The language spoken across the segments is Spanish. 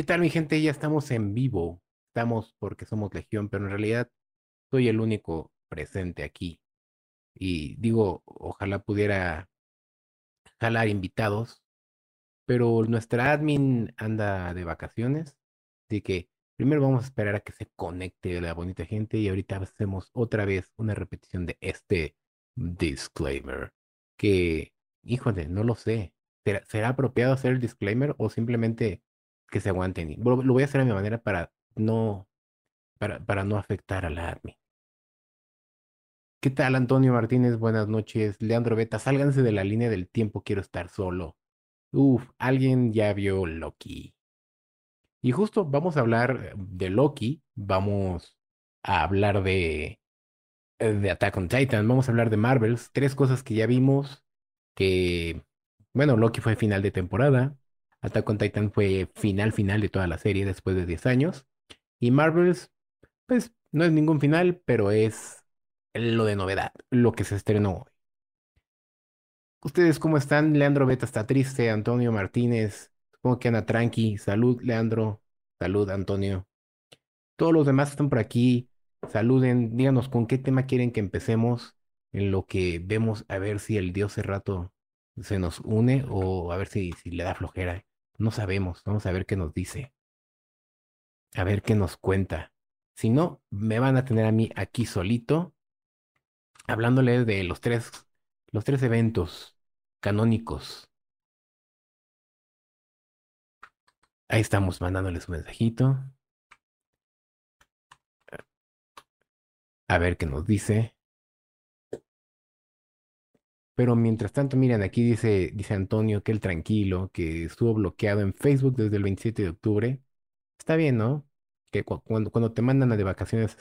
¿Qué tal, mi gente? Ya estamos en vivo. Estamos porque somos Legión, pero en realidad soy el único presente aquí. Y digo, ojalá pudiera jalar invitados, pero nuestra admin anda de vacaciones, así que primero vamos a esperar a que se conecte la bonita gente y ahorita hacemos otra vez una repetición de este disclaimer, que, híjole, no lo sé. ¿Será, será apropiado hacer el disclaimer o simplemente que se aguanten. Lo, lo voy a hacer a mi manera para no, para, para no afectar a la admin. ¿Qué tal, Antonio Martínez? Buenas noches. Leandro Beta, sálganse de la línea del tiempo, quiero estar solo. Uf, alguien ya vio Loki. Y justo vamos a hablar de Loki, vamos a hablar de, de Attack on Titan, vamos a hablar de Marvels, tres cosas que ya vimos, que, bueno, Loki fue final de temporada, Attack on Titan fue final final de toda la serie después de 10 años. Y Marvels, pues no es ningún final, pero es lo de novedad, lo que se estrenó hoy. ¿Ustedes cómo están? Leandro Beta está triste, Antonio Martínez, supongo que anda tranqui. Salud, Leandro. Salud, Antonio. Todos los demás están por aquí. Saluden, díganos con qué tema quieren que empecemos en lo que vemos a ver si el dios rato se nos une o a ver si, si le da flojera. No sabemos, vamos a ver qué nos dice. A ver qué nos cuenta. Si no, me van a tener a mí aquí solito, hablándole de los tres, los tres eventos canónicos. Ahí estamos mandándoles un mensajito. A ver qué nos dice. Pero mientras tanto, miren, aquí dice, dice Antonio que el tranquilo, que estuvo bloqueado en Facebook desde el 27 de octubre. Está bien, ¿no? Que cuando, cuando te mandan a de vacaciones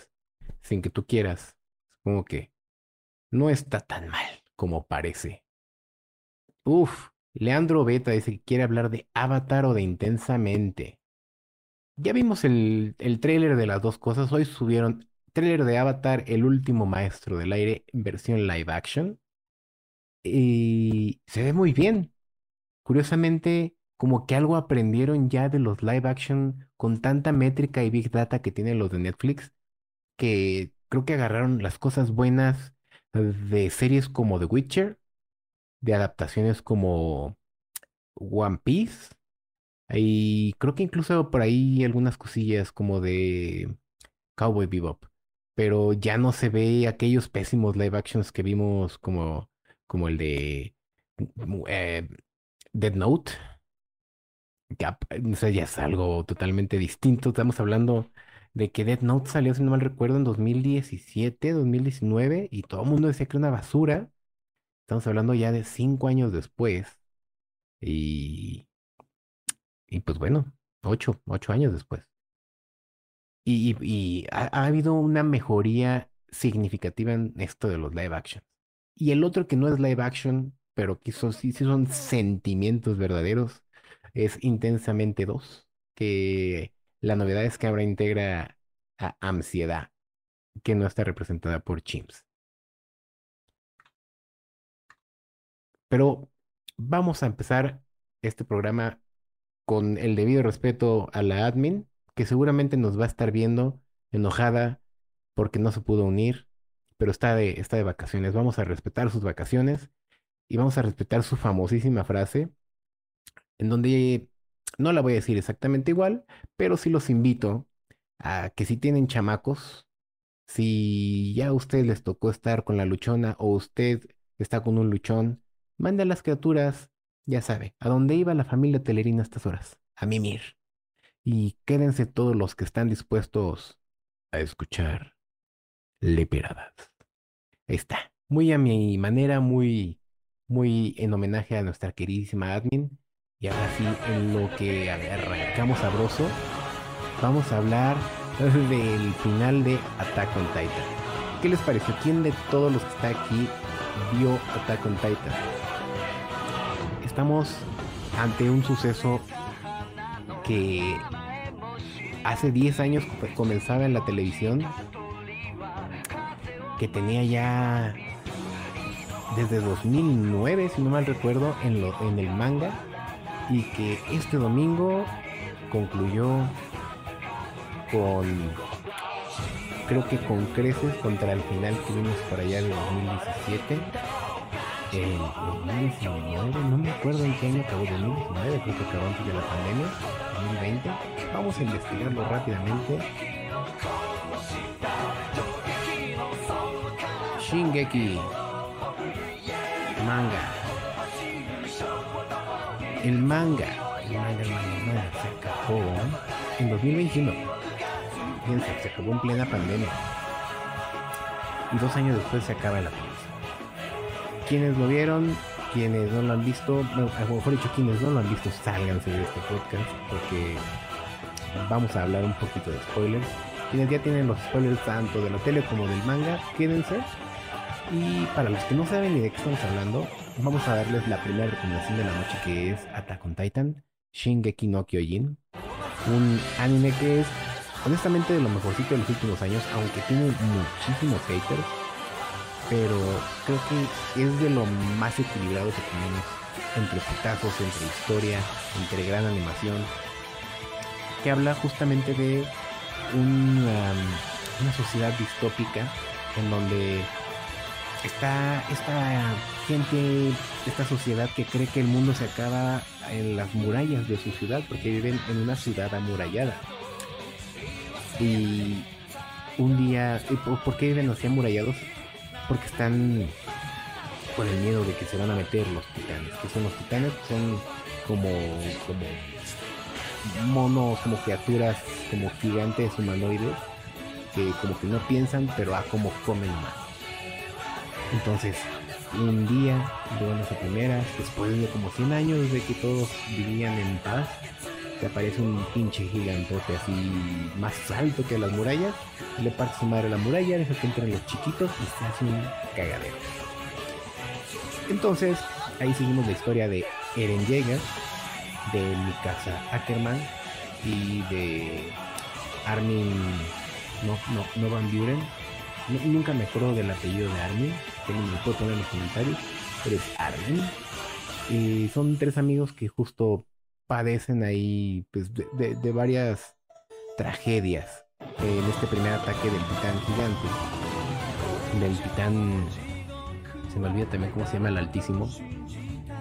sin que tú quieras, supongo que no está tan mal como parece. Uf, Leandro Beta dice que quiere hablar de Avatar o de Intensamente. Ya vimos el, el de las dos cosas. Hoy subieron tráiler de Avatar, el último maestro del aire, versión live action y se ve muy bien. Curiosamente, como que algo aprendieron ya de los live action con tanta métrica y big data que tienen los de Netflix, que creo que agarraron las cosas buenas de series como The Witcher, de adaptaciones como One Piece, y creo que incluso por ahí algunas cosillas como de Cowboy Bebop, pero ya no se ve aquellos pésimos live actions que vimos como como el de eh, Dead Note. Ya, ya es algo totalmente distinto. Estamos hablando de que Dead Note salió, si no mal recuerdo, en 2017, 2019, y todo el mundo decía que era una basura. Estamos hablando ya de cinco años después. Y, y pues bueno, ocho, ocho años después. Y, ha, habido una mejoría significativa en esto de los live action. Y el otro que no es live action, pero que sí, sí son sentimientos verdaderos, es Intensamente 2, que la novedad es que ahora integra a Ansiedad, que no está representada por Chimps. Pero vamos a empezar este programa con el debido respeto a la admin, que seguramente nos va a estar viendo enojada porque no se pudo unir pero está de, está de vacaciones. Vamos a respetar sus vacaciones y vamos a respetar su famosísima frase, en donde no la voy a decir exactamente igual, pero sí los invito a que si tienen chamacos, si ya a ustedes les tocó estar con la luchona o usted está con un luchón, mande a las criaturas, ya sabe, a dónde iba la familia telerina a estas horas, a mimir. Y quédense todos los que están dispuestos a escuchar leperadas. Ahí está. Muy a mi manera, muy, muy en homenaje a nuestra queridísima admin. Y ahora sí, en lo que arrancamos sabroso, vamos a hablar del final de Attack on Titan. ¿Qué les pareció? ¿Quién de todos los que está aquí vio Attack on Titan? Estamos ante un suceso que hace 10 años comenzaba en la televisión que tenía ya desde 2009, si no mal recuerdo, en, lo, en el manga. Y que este domingo concluyó con, creo que con creces contra el final que vimos por allá de 2017. El, 2019, no me acuerdo en qué año acabó, 2019, creo que acabó antes de la pandemia, 2020. Vamos a investigarlo rápidamente. Shingeki manga. El manga, el manga, el manga, se acabó en 2021. Fíjense, se acabó en plena pandemia. Y dos años después se acaba la cosa. Quienes lo vieron, quienes no lo han visto, mejor dicho quienes no lo han visto, sálganse de este podcast porque vamos a hablar un poquito de spoilers. Quienes ya tienen los spoilers tanto de la tele como del manga, quédense y para los que no saben ni de qué estamos hablando, vamos a darles la primera recomendación de la noche que es Attack on Titan, Shingeki no Kyojin. Un anime que es honestamente de lo mejorcito de los últimos años, aunque tiene muchísimos haters. Pero creo que es de lo más equilibrado que tenemos entre putazos, entre historia, entre gran animación. Que habla justamente de una, una sociedad distópica en donde está esta gente, esta sociedad que cree que el mundo se acaba en las murallas de su ciudad, porque viven en una ciudad amurallada. Y un día, ¿por qué viven así amurallados? Porque están con el miedo de que se van a meter los titanes. que son los titanes? Son como, como monos, como criaturas, como gigantes humanoides, que como que no piensan, pero a como comen más. Entonces, un día, de buenas a primeras, después de como 100 años de que todos vivían en paz, te aparece un pinche gigantote así más alto que las murallas, le parte su madre la muralla, deja que entren los chiquitos y se hace un cagadero. Entonces, ahí seguimos la historia de Eren Yeager, de Mikasa Ackerman y de Armin no, no, no Van Buren. nunca me acuerdo del apellido de Armin, me lo puedo poner en los comentarios, pero es. Y son tres amigos que justo padecen ahí pues, de, varias tragedias en este primer ataque del titán gigante. Del titán. Se me olvida también cómo se llama el altísimo.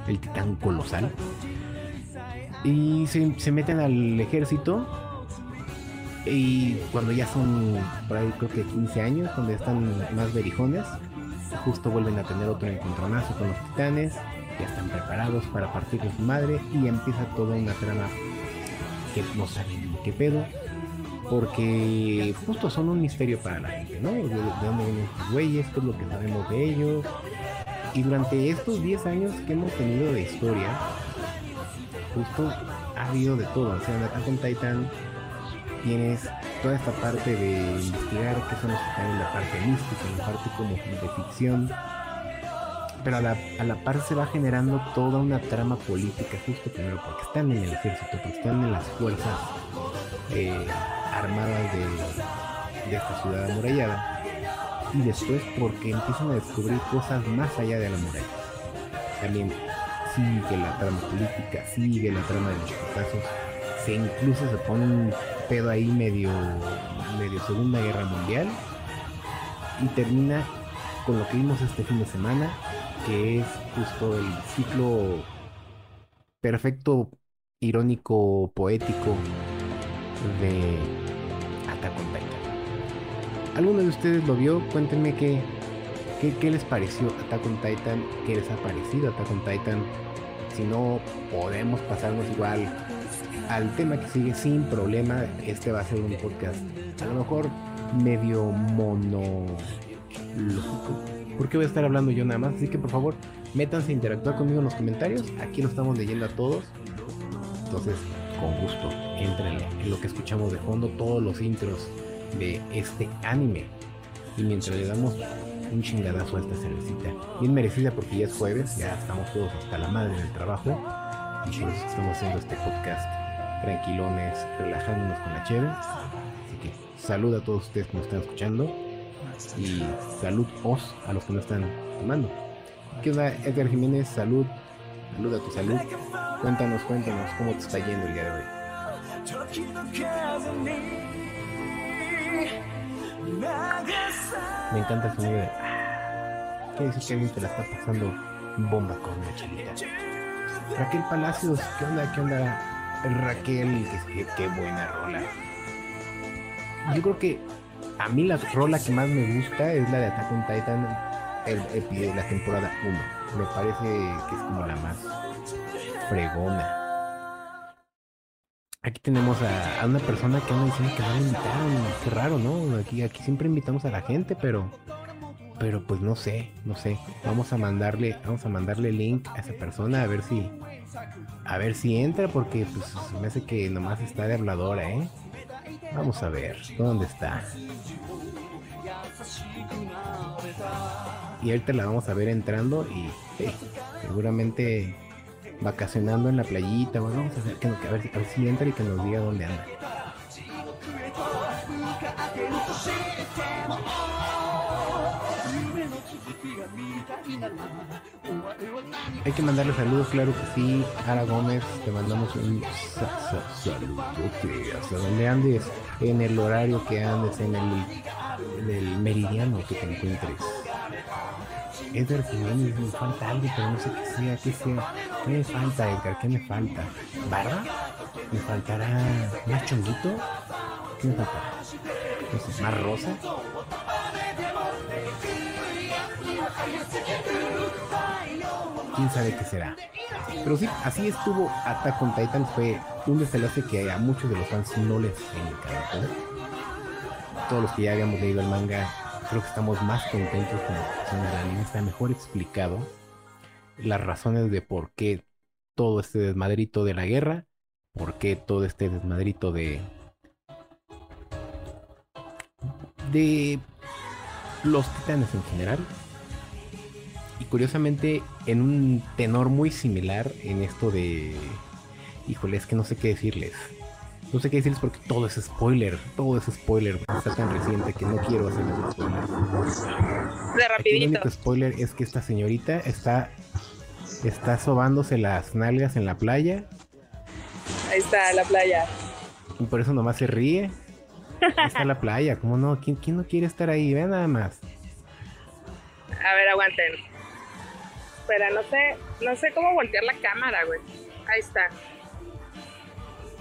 El titán colosal. Y se, se meten al ejército. Y cuando ya son por ahí creo que 15 años, donde están más berijones, justo vuelven a tener otro encontronazo con los titanes, ya están preparados para partir con su madre y empieza toda una trama que no saben qué pedo, porque justo son un misterio para la gente, ¿no? De, dónde vienen estos güeyes, qué es lo que sabemos de ellos. Y durante estos 10 años que hemos tenido de historia, justo ha habido de todo. O sea, en Attack on Titan tienes toda esta parte de investigar qué son los que están en la parte mística, la parte como de ficción. Pero a la, a la par se va generando toda una trama política, justo primero porque están en el ejército, porque están en las fuerzas eh, armadas de, de esta ciudad amurallada. Y después porque empiezan a descubrir cosas más allá de la muralla. También sigue la trama política, sigue la trama de los casos se incluso se pone un pedo ahí medio, medio Segunda Guerra Mundial y termina con lo que vimos este fin de semana, que es justo el ciclo perfecto, irónico, poético de Attack on Titan. ¿Alguno de ustedes lo vio? Cuéntenme qué, qué, les pareció Attack on Titan, qué les ha parecido Attack on Titan. Si no, podemos pasarnos igual al tema que sigue sin problema. Este va a ser un podcast a lo mejor medio monológico. Porque voy a estar hablando yo nada más. Así que por favor, métanse a interactuar conmigo en los comentarios. Aquí lo estamos leyendo a todos. Entonces, con gusto, entren en lo que escuchamos de fondo, todos los intros de este anime. Y mientras le damos un chingadazo a esta cervecita, bien merecida porque ya es jueves, ya estamos todos hasta la madre del trabajo. Y por estamos haciendo este podcast tranquilones, relajándonos con la chévere. Así que salud a todos ustedes que nos están escuchando y salud os a los que no están tomando. ¿Qué onda, Edgar Jiménez? Salud, salud a tu salud. Cuéntanos, cuéntanos cómo te está yendo el día de hoy. Me encanta el sonido de... ¿Qué dice que alguien te la está pasando bomba con una chalita? Raquel Palacios, ¿qué onda? ¿Qué onda? Raquel, qué, qué buena rola. Yo creo que a mí la rola que más me gusta es la de Attack on Titan, el, la temporada 1. Me parece que es como la más fregona. Aquí tenemos a, una persona que anda diciendo que no le invitaron. Qué raro, ¿no? Aquí siempre invitamos a la gente, pero pero pues no sé, no sé. Vamos a mandarle, vamos a mandarle link a esa persona a ver si a ver si entra porque pues me hace que nomás está de habladora, ¿eh? Vamos a ver, ¿dónde está? Y ahorita la vamos a ver entrando y seguramente vacacionando en la playita. Bueno, vamos a ver, que, a, ver, a ver si entra y que nos diga dónde anda. Hay que mandarle saludos, claro que sí. Ara Gómez, te mandamos un saludo hasta donde andes, en el horario que andes, en el, meridiano que te encuentres. Edgar Jiménez, me falta algo, pero no sé qué sea, qué sea. ¿Qué me falta, Edgar? ¿Qué me falta? ¿Barba? ¿Me faltará más chonguito? ¿Qué me falta? ¿Más rosa? Quién sabe qué será. Pero sí, así estuvo Attack on Titan. Fue un desenlace que a muchos de los fans no les encantó. Todos los que ya habíamos leído el manga, creo que estamos más contentos con la el anime. Está mejor explicado las razones de por qué todo este desmadrito de la guerra, por qué todo este desmadrito de. de los titanes en general y curiosamente en un tenor muy similar en esto de... Híjole, es que no sé qué decirles. No sé qué decirles porque todo es spoiler, todo es spoiler, está tan reciente que no quiero hacerles spoilers. De rapidito. el único spoiler es que esta señorita está está sobándose las nalgas en la playa. Ahí está la playa. Y por eso nomás se ríe. Ahí está la playa, ¿cómo no? ¿Quién, quién no quiere estar ahí? Vean nada más. A ver, aguanten espera, no sé, no sé cómo voltear la cámara, güey. Ahí está.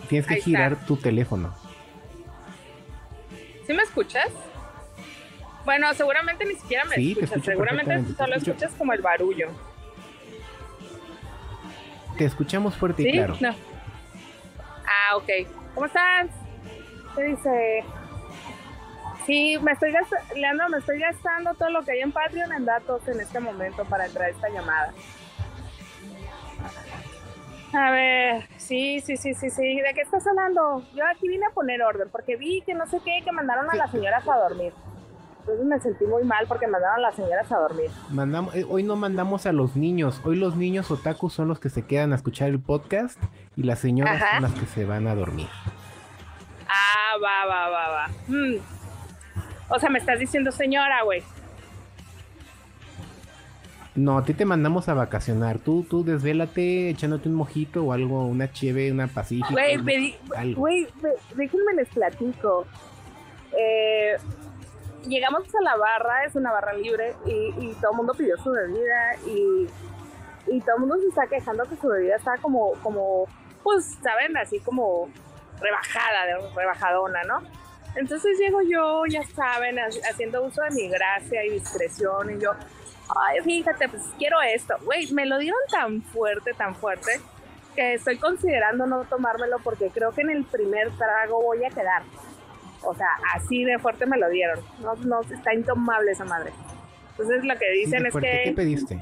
Tienes que girar tu teléfono. ¿Sí me escuchas? Bueno, seguramente ni siquiera me escuchas. seguramente solo escuchas como el barullo. Te escuchamos fuerte y claro. No. Ah, ok. ¿Cómo estás? ¿Qué dice? Sí, me estoy gastando, Leandro, me estoy gastando todo lo que hay en Patreon en datos en este momento para entrar a esta llamada. A ver, sí, sí, sí, sí, sí. ¿De qué estás hablando? Yo aquí vine a poner orden porque vi que no sé qué, que mandaron a las señoras a dormir. Entonces me sentí muy mal porque mandaron a las señoras a dormir. Mandamos, eh, hoy no mandamos a los niños. Hoy los niños otaku son los que se quedan a escuchar el podcast y las señoras son las que se van a dormir. Ah, va, va, va, va. Mm. O sea, me estás diciendo señora, güey. No, a ti te mandamos a vacacionar. Tú, tú desvélate echándote un mojito o algo, una cheve, una pacífica. Güey, güey, déjenme les platico. Eh, llegamos a la barra, es una barra libre, y, todo el mundo pidió su bebida y, y todo el mundo se está quejando que su bebida está como, como, pues, ¿saben? Así como rebajada, rebajadona, ¿no? Entonces llego yo, ya saben, haciendo uso de mi gracia y discreción y yo, ay, fíjate, pues quiero esto. Güey, me lo dieron tan fuerte, tan fuerte, que estoy considerando no tomármelo porque creo que en el primer trago voy a quedar. O sea, así de fuerte me lo dieron. No, no, está intomable esa madre. Entonces lo que dicen es que... ¿Qué pediste?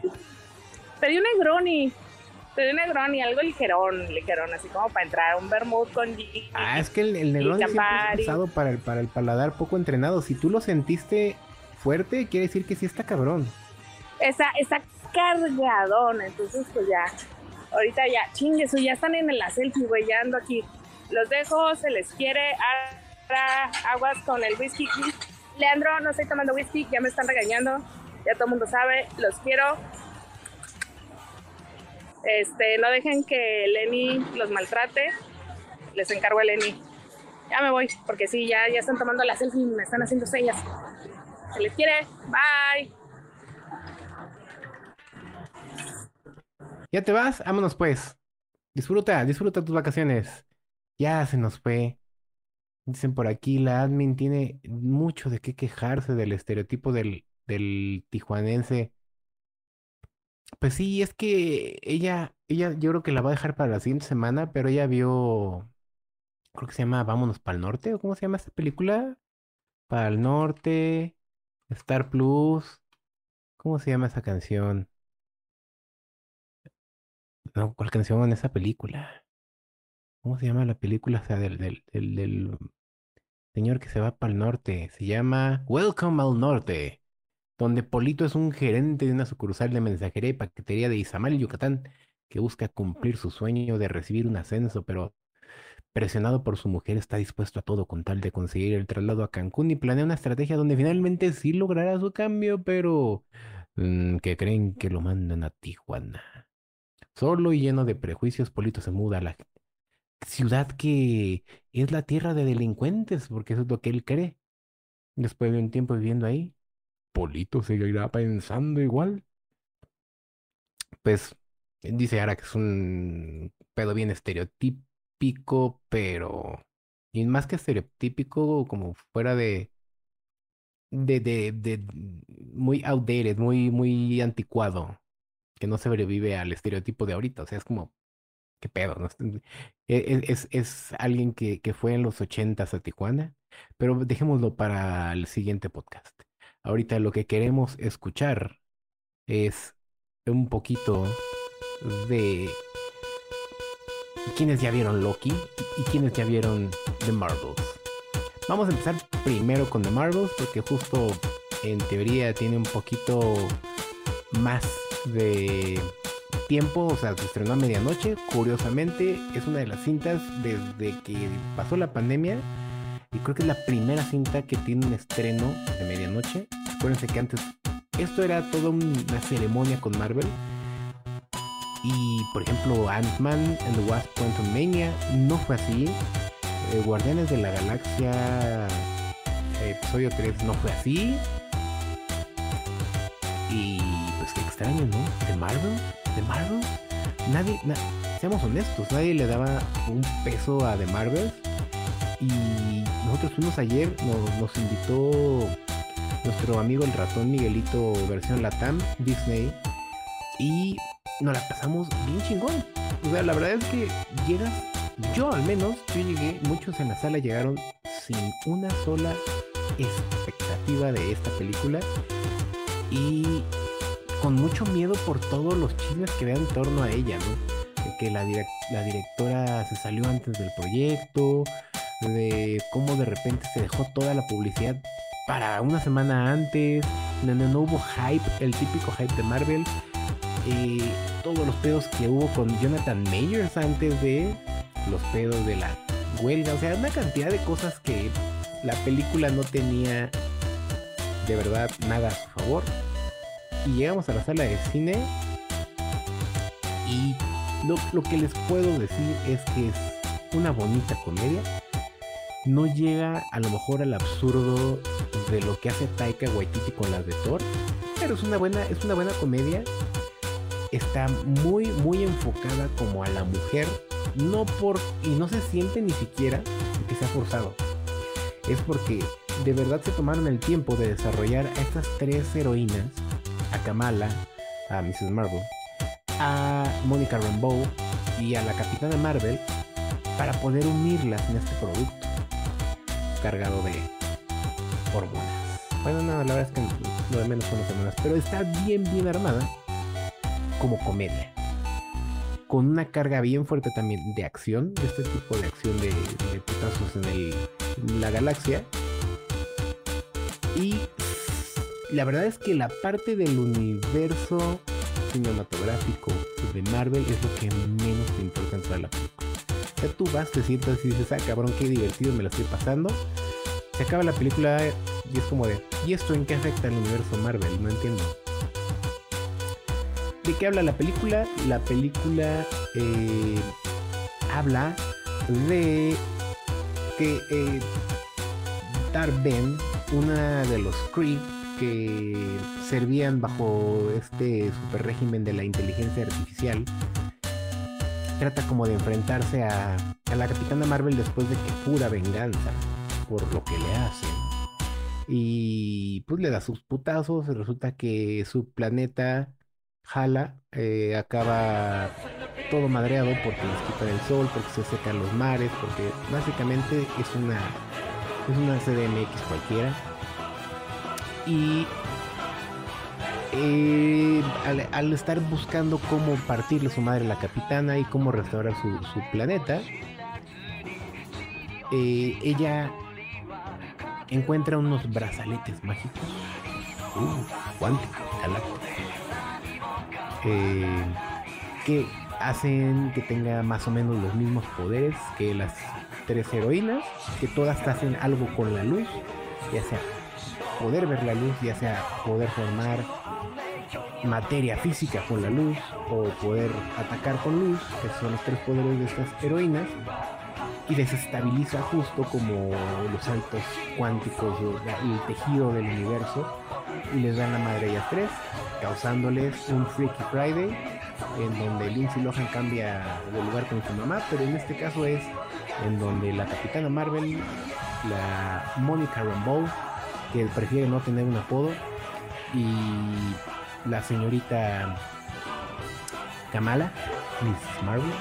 Pedí un Negroni pedí un Negroni, algo ligerón, ligerón, así como para entrar, un vermouth con Ah, es que el, el Negroni es pensado para el, para el paladar poco entrenado. Si tú lo sentiste fuerte, quiere decir que sí está cabrón. Está, está cargadón, entonces pues ya, ahorita ya, chingues, ya están en la selfie, güey, ya ando aquí. Los dejo, se les quiere, aguas con el whisky. Leandro, no estoy tomando whisky, ya me están regañando, ya todo el mundo sabe, los quiero, este, no dejen que Lenny los maltrate. les encargo el Eni. Ya me voy, porque sí, ya, ya están tomando la selfie y me están haciendo señas. Se les quiere. Bye. ¿Ya te vas? Vámonos pues. Disfruta, disfruta tus vacaciones. Ya se nos fue. Dicen por aquí, la admin tiene mucho de qué quejarse del estereotipo del, del tijuanense. Pues sí, es que ella, ella, yo creo que la va a dejar para la siguiente semana, pero ella vio, creo que se llama Vámonos para el Norte, o cómo se llama esta película? Para el Norte, Star Plus, ¿cómo se llama esa canción? No, ¿cuál canción en esa película? ¿Cómo se llama la película? O sea, del, del, del, del señor que se va para el norte. Se llama Welcome al Norte donde Polito es un gerente de una sucursal de mensajería y paquetería de Izamal, Yucatán, que busca cumplir su sueño de recibir un ascenso, pero presionado por su mujer está dispuesto a todo con tal de conseguir el traslado a Cancún y planea una estrategia donde finalmente sí logrará su cambio, pero mm, que creen que lo mandan a Tijuana. Solo y lleno de prejuicios, Polito se muda a la ciudad que es la tierra de delincuentes, porque eso es lo que él cree. Después de un tiempo viviendo ahí, Polito seguirá pensando igual. Pues dice ahora que es un pedo bien estereotípico, pero. Y más que estereotípico, como fuera de. De, de, de muy outdated, muy, muy anticuado. Que no sobrevive al estereotipo de ahorita. O sea, es como. ¿Qué pedo? E, e, es, es, alguien que, que fue en los ochentas a Tijuana. Pero dejémoslo para el siguiente podcast. Ahorita lo que queremos escuchar es un poquito de quienes ya vieron Loki y quienes ya vieron The Marvels. Vamos a empezar primero con The Marvels porque justo en teoría tiene un poquito más de tiempo, o sea, se estrenó a medianoche. Curiosamente, es una de las cintas desde que pasó la pandemia y creo que es la primera cinta que tiene un estreno de medianoche. Acuérdense que antes esto era toda una ceremonia con Marvel. Y por ejemplo, Ant-Man and the Wasp Quantum Mania no fue así. Eh, Guardianes de la Galaxia episodio 3 no fue así. Y pues qué extraño, ¿no? De Marvel, de Marvel. Nadie, seamos honestos, nadie le daba un peso a The Marvel y nosotros fuimos ayer, nos, invitó nuestro amigo el ratón Miguelito versión Latam, Disney, y nos la pasamos bien chingón. O sea, la verdad es que llegas, yo al menos, yo llegué, muchos en la sala llegaron sin una sola expectativa de esta película y con mucho miedo por todos los chismes que vean en torno a ella, ¿no? De que la, la directora se salió antes del proyecto, de cómo de repente se dejó toda la publicidad para una semana antes, no, hubo hype, el típico hype de Marvel, todos los pedos que hubo con Jonathan Mayers antes de los pedos de la huelga, o sea, una cantidad de cosas que la película no tenía de verdad nada a su favor. Y llegamos a la sala de cine y lo que les puedo decir es que es una bonita comedia no llega a lo mejor al absurdo de lo que hace Taika Waititi con las de Thor, pero es una buena, es una buena comedia. Está muy, muy enfocada como a la mujer, no por y no se siente ni siquiera que sea forzado. Es porque de verdad se tomaron el tiempo de desarrollar a estas tres heroínas, a Kamala, a Mrs. Marvel, a Monica Rambeau y a la Capitana Marvel para poder unirlas en este producto cargado de Bueno, no, la verdad es que lo de menos son las hormonas, pero está bien, bien armada como comedia. Con una carga bien fuerte también de acción, de este tipo de acción de, putazos en, el, en la galaxia. Y la verdad es que la parte del universo cinematográfico de Marvel es lo que menos te importa entrar a la película tú vas, te sientas y dices, ah, cabrón, qué divertido me lo estoy pasando. Se acaba la película y es como de, ¿y esto en qué afecta al universo Marvel? No entiendo. ¿De qué habla la película? La película eh, habla de que eh, Ben, una de los Kree que servían bajo este super régimen de la inteligencia artificial, trata como de enfrentarse a, a la Capitana Marvel después de que jura venganza por lo que le hacen. Y pues le da sus putazos. Resulta que su planeta Jala eh, acaba todo madreado porque les quitan el sol, porque se secan los mares, porque básicamente es una es una CDMX cualquiera. Y eh, al, estar buscando cómo partirle su madre la capitana y cómo restaurar su, planeta, eh, ella encuentra unos brazaletes mágicos, uh, cuánticos, eh, que hacen que tenga más o menos los mismos poderes que las tres heroínas, que todas hacen algo con la luz, ya sea poder ver la luz, ya sea poder formar materia física con la luz o poder atacar con luz, que son los tres poderes de estas heroínas, y desestabiliza justo como los saltos cuánticos, el tejido del universo, y les dan la madre a ellas tres, causándoles un Freaky Friday, en donde Lindsay Lohan cambia de lugar con su mamá, pero en este caso es en donde la Capitana Marvel, la Monica Rambeau, que prefiere no tener un apodo, y la señorita Kamala, Miss Marvel,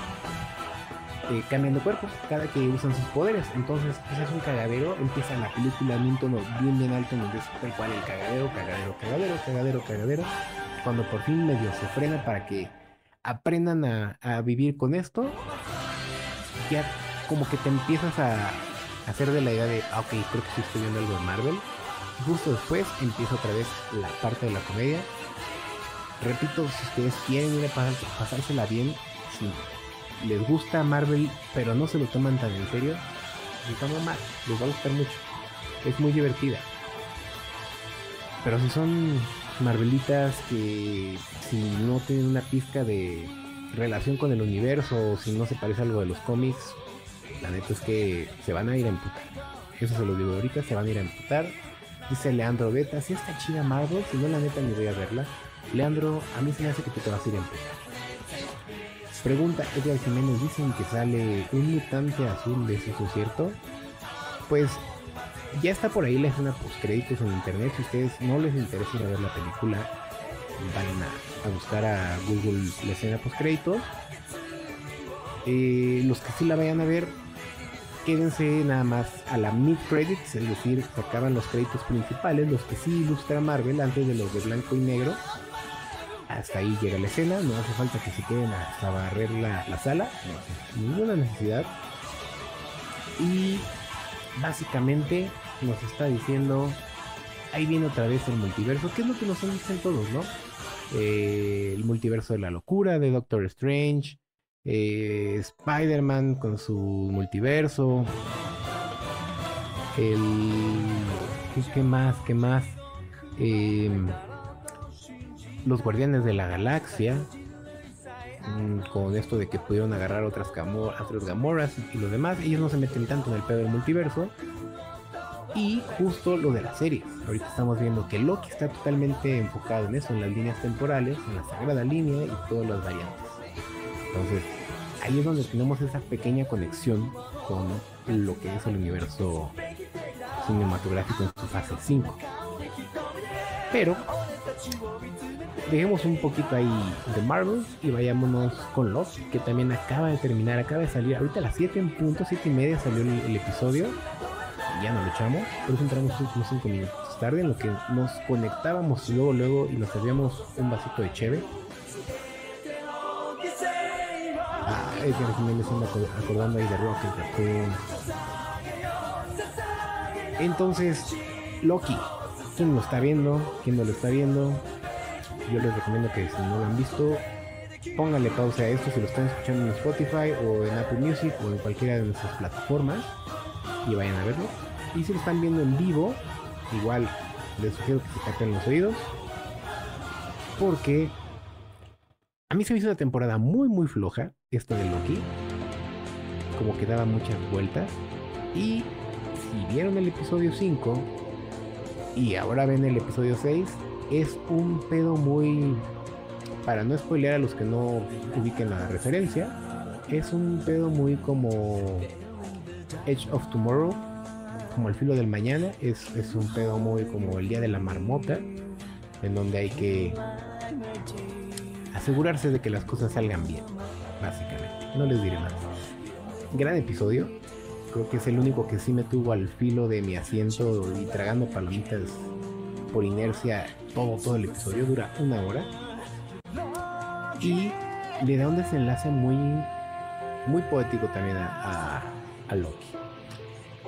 eh, cambian de cuerpo cada que usan sus poderes. Entonces, pues es un cagadero. Empieza la película en un tono bien, bien alto, donde es tal cual el cagadero, cagadero, cagadero, cagadero, cagadero. Cuando por fin medio se frena para que aprendan a, vivir con esto, ya como que te empiezas a hacer de la idea de, ah, ok, creo que estoy viendo algo de Marvel. Justo después empieza otra vez la parte de la comedia. Repito, si ustedes quieren ir a pasársela bien, si les gusta Marvel, pero no se lo toman tan en serio, les mal, les va a gustar mucho. Es muy divertida. Pero si son Marvelitas que si no tienen una pizca de relación con el universo o si no se parece algo de los cómics, la neta es que se van a ir a emputar. Eso se lo digo ahorita, se van a ir a emputar. Dice Leandro Beta, si está chida Marvel, si no la neta ni voy a verla. Leandro, a mí se me hace que tú te vas a ir a emputar. Pregunta Edgar Jiménez, dicen que sale un mutante azul, ¿es eso cierto? Pues ya está por ahí la escena post créditos en internet. Si ustedes no les interesa ir ver la película, vayan a, buscar a Google la escena post créditos. Eh, los que sí la vayan a ver, quédense nada más a la mid credits, es decir, se acaban los créditos principales, los que sí ilustra Marvel antes de los de blanco y negro hasta ahí llega la escena, no hace falta que se queden hasta barrer la, la sala, no, ninguna necesidad. Y básicamente nos está diciendo, ahí viene otra vez el multiverso, que es lo que nos dicen todos, ¿no? Eh, el multiverso de la locura de Doctor Strange, eh, Spider-Man con su multiverso, el... ¿Qué, más? ¿Qué más? Eh, los Guardianes de la Galaxia, mm, con esto de que pudieron agarrar otras, otras Gamoras y lo demás, ellos no se meten tanto en el pedo del multiverso. Y justo lo de las series. Ahorita estamos viendo que Loki está totalmente enfocado en eso, en las líneas temporales, en la sagrada línea y todas las variantes. Entonces, ahí es donde tenemos esa pequeña conexión con lo que es el universo cinematográfico en su fase 5. Pero dejemos un poquito ahí de Marvel y vayámonos con Lost, que también acaba de terminar, acaba de salir. Ahorita a las 7 en punto, 7 y media salió el, episodio. ya no lo echamos, por eso entramos unos 5 minutos tarde, en lo que nos conectábamos luego, luego y nos servíamos un vasito de cheve. Ah, es que me anda acordando ahí de Rock, el Entonces, Loki, ¿quién lo está viendo? ¿Quién no lo está viendo? Yo les recomiendo que si no lo han visto, pónganle pausa a esto si lo están escuchando en Spotify o en Apple Music o en cualquiera de nuestras plataformas y vayan a verlo. Y si lo están viendo en vivo, igual les sugiero que se tapen los oídos porque a mí se me hizo una temporada muy muy floja esta de Loki. como que daba muchas vueltas. Y si vieron el episodio 5 y ahora ven el episodio 6, es un pedo muy... Para no spoilear a los que no ubiquen la referencia, es un pedo muy como Edge of Tomorrow, como el filo del mañana, es, es un pedo muy como el día de la marmota, en donde hay que asegurarse de que las cosas salgan bien, básicamente. No les diré más. Gran episodio. Creo que es el único que sí me tuvo al filo de mi asiento y tragando palomitas por inercia todo, todo el episodio. Dura una hora. Y le da un desenlace muy, muy poético también a, Loki.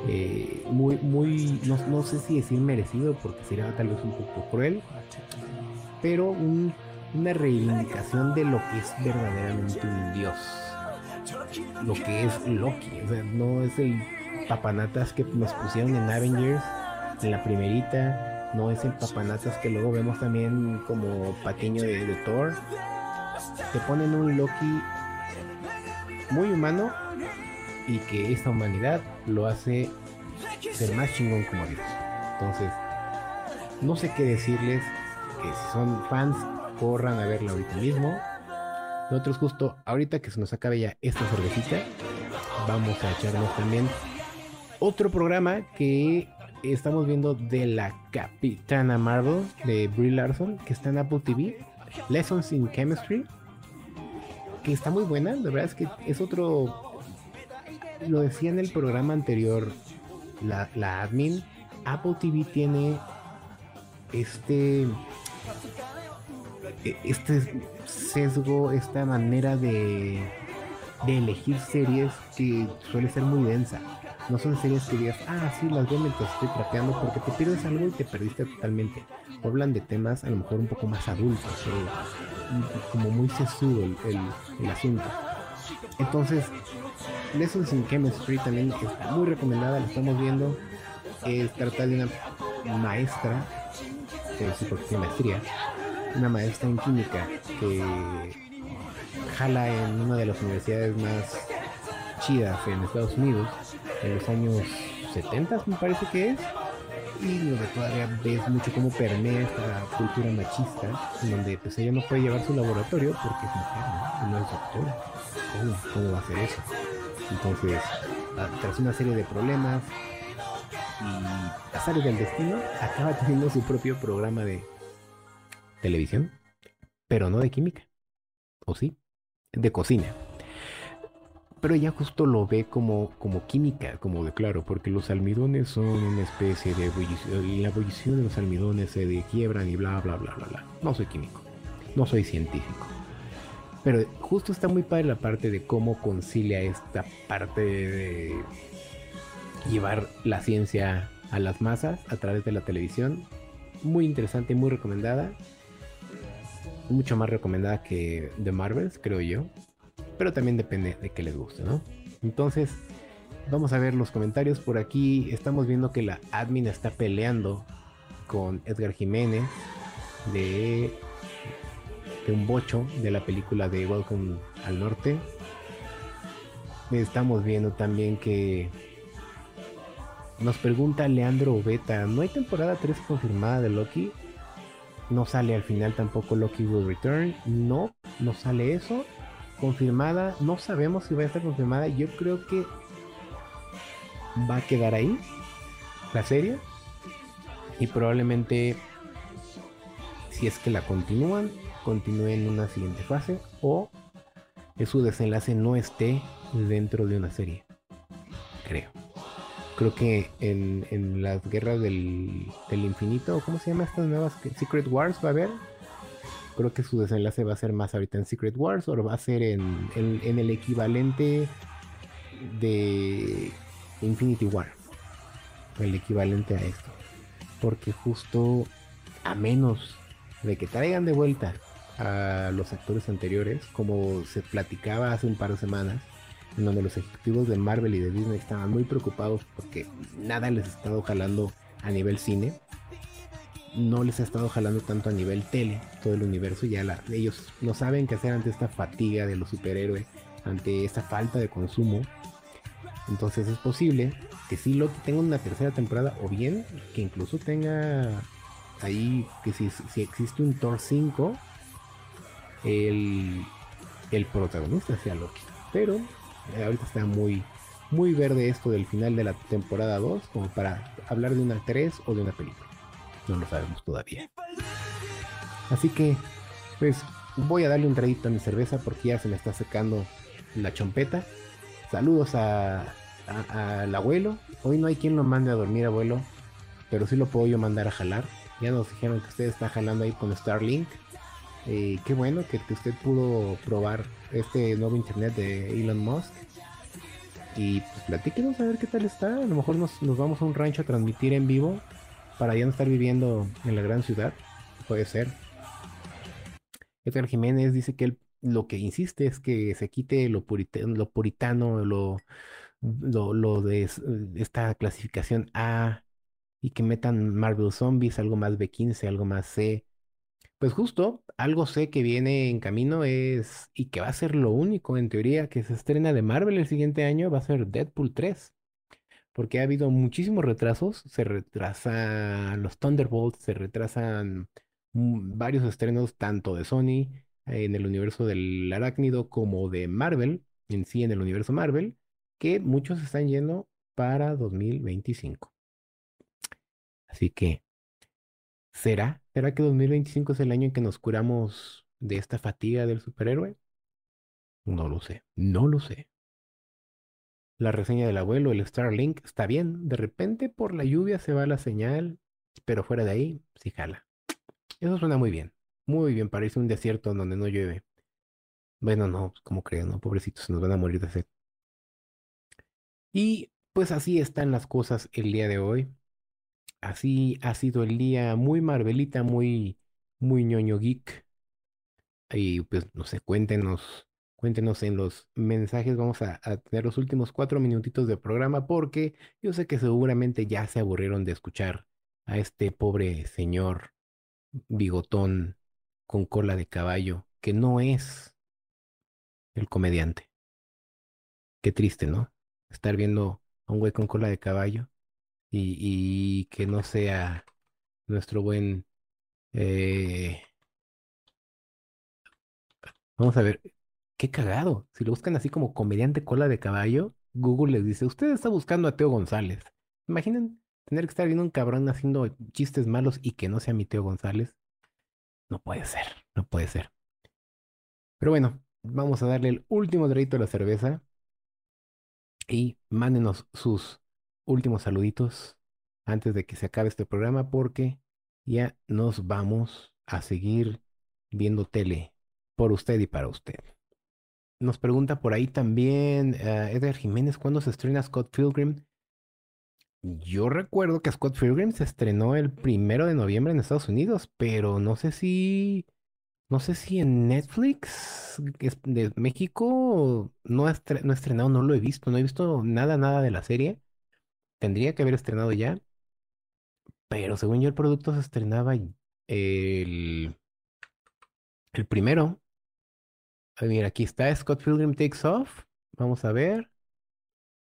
Eh, muy, muy, no, no, sé si decir merecido porque sería tal vez un poco cruel, pero un una reivindicación de lo que es verdaderamente un dios. Lo que es Loki. O sea, no es el papanatas que nos pusieron en Avengers, en la primerita. No es el papanatas que luego vemos también como paqueño de, Thor. Te ponen un Loki muy humano y que esta humanidad lo hace ser más chingón como Dios. Entonces, no sé qué decirles, que si son fans corran a verla ahorita mismo. Nosotros justo ahorita que se nos acabe ya esta cervecita, vamos a echarnos también otro programa que estamos viendo de la Capitana Marvel de Brie Larson, que está en Apple TV, Lessons in Chemistry, que está muy buena, la verdad es que es otro, lo decía en el programa anterior, la, la admin, Apple TV tiene este e, este sesgo, esta manera de, de elegir series que suele ser muy densa. No son series que digas, ah, sí, las veo mientras estoy trapeando, porque te pierdes algo y te perdiste totalmente. hablan de temas a lo mejor un poco más adultos, como muy sesudo el, el, asunto. Entonces, Lessons in Chemistry también está muy recomendada, la estamos viendo. Es trata de una maestra, que sí, porque tiene maestría, una maestra en química que jala en una de las universidades más chidas en Estados Unidos en los años 70 me parece que es y donde todavía ves mucho cómo permea esta cultura machista en donde pues ella no puede llevar su laboratorio porque es mujer no, no es doctora ¿Cómo? ¿Cómo va a hacer eso? entonces tras una serie de problemas y azares del destino acaba teniendo su propio programa de televisión, pero no de química. ¿O sí? De cocina. Pero ella justo lo ve como, como química, como de claro, porque los almidones son una especie de ebullición, y la ebullición de los almidones se de quiebran y bla, bla, bla, bla, bla. No soy químico, no soy científico. Pero justo está muy padre la parte de cómo concilia esta parte de llevar la ciencia a las masas a través de la televisión. Muy interesante, muy recomendada mucho más recomendada que The Marvels, creo yo. Pero también depende de que les guste, ¿no? Entonces, vamos a ver los comentarios. Por aquí estamos viendo que la admin está peleando con Edgar Jiménez de, de un bocho de la película de Welcome al Norte. Estamos viendo también que nos pregunta Leandro Beta, ¿no hay temporada 3 confirmada de Loki? No sale al final tampoco Loki Will Return. No, no sale eso. Confirmada. No sabemos si va a estar confirmada. Yo creo que va a quedar ahí la serie. Y probablemente, si es que la continúan, continúe en una siguiente fase. O que su desenlace no esté dentro de una serie. Creo creo que en, las guerras del, infinito, ¿cómo se llama estas nuevas? Secret Wars va a haber. Creo que su desenlace va a ser más ahorita en Secret Wars o va a ser en, el equivalente de Infinity War. El equivalente a esto. Porque justo a menos de que traigan de vuelta a los actores anteriores, como se platicaba hace un par de semanas, en donde los ejecutivos de Marvel y de Disney estaban muy preocupados porque nada les ha estado jalando a nivel cine. No les ha estado jalando tanto a nivel tele, todo el universo. Ya ellos no saben qué hacer ante esta fatiga de los superhéroes, ante esta falta de consumo. Entonces es posible que sí Loki tenga una tercera temporada o bien que incluso tenga ahí que si, si existe un Thor 5, el, el protagonista sea Loki. Pero eh, ahorita está muy, muy verde esto del final de la temporada 2 como para hablar de una 3 o de una película. No lo sabemos todavía. Así que, pues voy a darle un traguito a mi cerveza porque ya se me está secando la chompeta. Saludos al abuelo. Hoy no hay quien lo mande a dormir, abuelo. Pero sí lo puedo yo mandar a jalar. Ya nos dijeron que usted está jalando ahí con Starlink. Eh, qué bueno que, usted pudo probar este nuevo internet de Elon Musk. Y pues platíquenos a ver qué tal está. A lo mejor nos, nos vamos a un rancho a transmitir en vivo para ya no estar viviendo en la gran ciudad. Puede ser. Edgar Jiménez dice que él lo que insiste es que se quite lo, puritano, lo lo, lo, de esta clasificación A y que metan Marvel Zombies, algo más B15, algo más C. Pues justo, algo C que viene en camino es, y que va a ser lo único en teoría que se estrena de Marvel el siguiente año, va a ser Deadpool 3. Porque ha habido muchísimos retrasos, se retrasan los Thunderbolts, se retrasan varios estrenos tanto de Sony en el universo del arácnido como de Marvel, en sí en el universo Marvel, que muchos están yendo para 2025. Así que, ¿será? ¿Será que 2025 es el año en que nos curamos de esta fatiga del superhéroe? No lo sé, no lo sé. La reseña del abuelo, el Starlink, está bien. De repente por la lluvia se va la señal, pero fuera de ahí, sí jala. Eso suena muy bien. Muy bien, parece un desierto donde no llueve. Bueno, no, pues, como creen, no? Pobrecitos, se nos van a morir de sed. Y pues así están las cosas el día de hoy. Así ha sido el día muy Marvelita, muy, muy ñoño geek. Y pues no sé, cuéntenos, cuéntenos en los mensajes. Vamos a, tener los últimos cuatro minutitos de programa porque yo sé que seguramente ya se aburrieron de escuchar a este pobre señor bigotón con cola de caballo, que no es el comediante. Qué triste, ¿no? Estar viendo a un güey con cola de caballo y, y que no sea nuestro buen... Eh... Vamos a ver, qué cagado. Si lo buscan así como comediante cola de caballo, Google les dice, usted está buscando a Teo González. Imaginen tener que estar viendo un cabrón haciendo chistes malos y que no sea mi Teo González. No puede ser, no puede ser. Pero bueno, vamos a darle el último traguito a la cerveza. Y mándenos sus últimos saluditos antes de que se acabe este programa porque ya nos vamos a seguir viendo tele por usted y para usted. Nos pregunta por ahí también uh, Edgar Jiménez, ¿cuándo se estrena Scott Pilgrim? Yo recuerdo que Scott Pilgrim se estrenó el primero de noviembre en Estados Unidos, pero no sé si, no sé si en Netflix de México no ha, estrenado, no lo he visto, no he visto nada, nada de la serie. Tendría que haber estrenado ya, pero según yo el producto se estrenaba el, el primero. A mira, aquí está Scott Pilgrim Takes Off. Vamos a ver.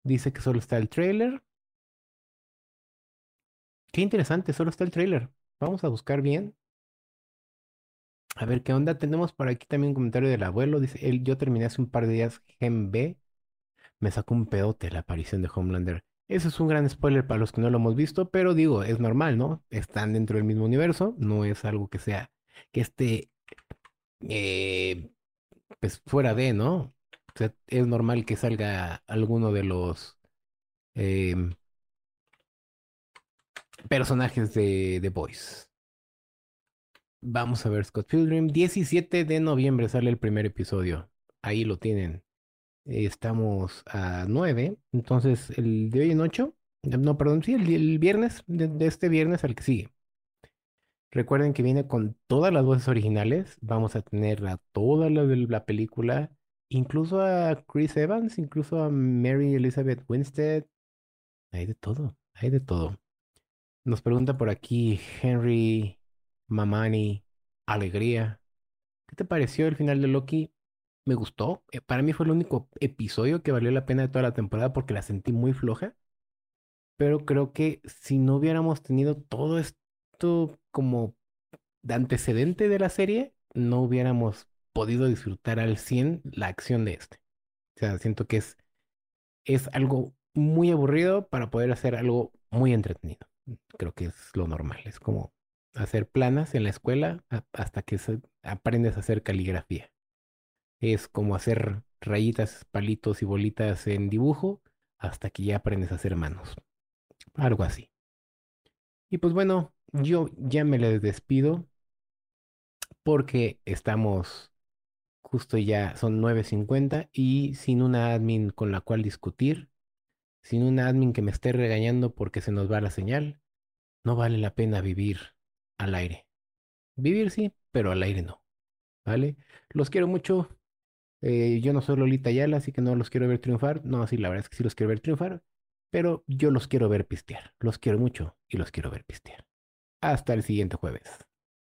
Dice que solo está el trailer. Qué interesante, solo está el trailer. Vamos a buscar bien. A ver qué onda. Tenemos por aquí también un comentario del abuelo. Dice, él, yo terminé hace un par de días Gen B. Me sacó un pedote la aparición de Homelander. Eso es un gran spoiler para los que no lo hemos visto, pero digo, es normal, ¿no? Están dentro del mismo universo, no es algo que sea, que esté, eh, pues fuera de, ¿no? O sea, es normal que salga alguno de los em, personajes de The Boys. Vamos a ver Scott Pilgrim. 17 de noviembre sale el primer episodio. Ahí lo tienen. Estamos a 9. Entonces, el de hoy en 8. No, perdón, sí, el, viernes, de, este viernes al que sigue. Recuerden que viene con todas las voces originales. Vamos a tener a toda la película. Incluso a Chris Evans, incluso a Mary Elizabeth Winstead. Hay de todo, hay de todo. Nos pregunta por aquí Henry Mamani Alegría. ¿Qué te pareció el final de Loki? me gustó. Eh, para mí fue el único episodio que valió la pena de toda la temporada porque la sentí muy floja. Pero creo que si no hubiéramos tenido todo como de antecedente de la serie, no hubiéramos podido disfrutar al 100 la acción de este. O sea, siento que es, es algo muy aburrido para poder hacer algo muy entretenido. Creo que es lo normal. Es como hacer planas en la escuela hasta que aprendes a hacer caligrafía. Es como hacer rayitas, palitos y bolitas en dibujo hasta que ya aprendes a hacer manos. Algo así. Y pues bueno, yo ya me les despido porque estamos justo ya, son 9.50 y sin una admin con la cual discutir, sin una admin que me esté regañando porque se nos va la señal, no vale la pena vivir al aire. Vivir sí, pero al aire no. ¿Vale? Los quiero mucho. Eh, yo no soy Lolita Ayala, así que no los quiero ver triunfar. No, sí, la verdad es que sí los quiero ver triunfar. Pero yo los quiero ver pistear. Los quiero mucho y los quiero ver pistear. Hasta el siguiente jueves.